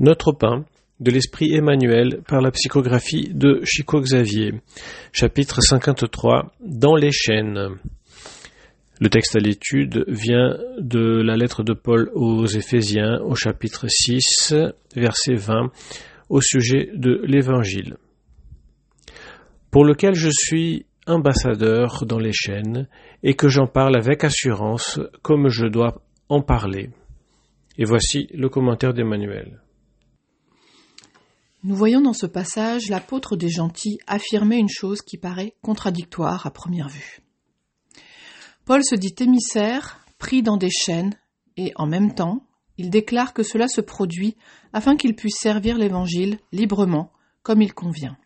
Notre pain de l'Esprit Emmanuel par la psychographie de Chico Xavier. Chapitre 53 Dans les chaînes. Le texte à l'étude vient de la lettre de Paul aux Éphésiens au chapitre 6, verset 20, au sujet de l'Évangile, pour lequel je suis ambassadeur dans les chaînes et que j'en parle avec assurance comme je dois en parler. Et voici le commentaire d'Emmanuel. Nous voyons dans ce passage l'apôtre des gentils affirmer une chose qui paraît contradictoire à première vue. Paul se dit émissaire, pris dans des chaînes, et en même temps, il déclare que cela se produit afin qu'il puisse servir l'Évangile librement, comme il convient.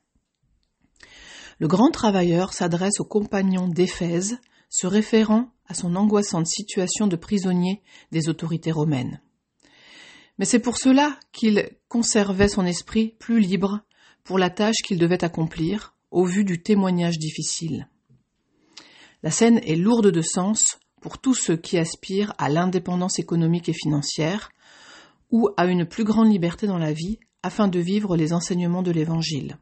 Le grand travailleur s'adresse aux compagnons d'Éphèse, se référant à son angoissante situation de prisonnier des autorités romaines. Mais c'est pour cela qu'il conservait son esprit plus libre pour la tâche qu'il devait accomplir, au vu du témoignage difficile. La scène est lourde de sens pour tous ceux qui aspirent à l'indépendance économique et financière, ou à une plus grande liberté dans la vie, afin de vivre les enseignements de l'Évangile.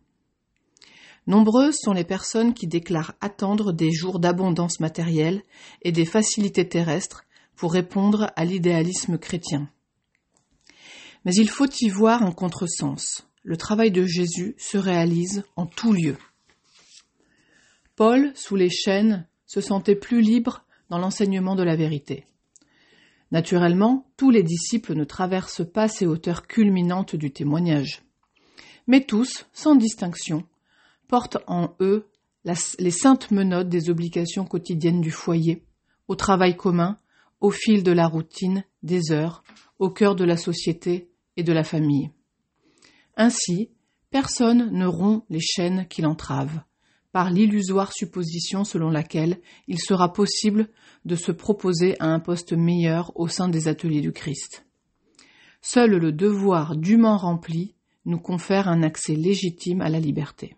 Nombreuses sont les personnes qui déclarent attendre des jours d'abondance matérielle et des facilités terrestres pour répondre à l'idéalisme chrétien. Mais il faut y voir un contresens. Le travail de Jésus se réalise en tout lieu. Paul, sous les chaînes, se sentait plus libre dans l'enseignement de la vérité. Naturellement, tous les disciples ne traversent pas ces hauteurs culminantes du témoignage. Mais tous, sans distinction, portent en eux les saintes menottes des obligations quotidiennes du foyer, au travail commun, au fil de la routine, des heures, au cœur de la société et de la famille. Ainsi, personne ne rompt les chaînes qui l'entravent, par l'illusoire supposition selon laquelle il sera possible de se proposer à un poste meilleur au sein des ateliers du Christ. Seul le devoir dûment rempli nous confère un accès légitime à la liberté.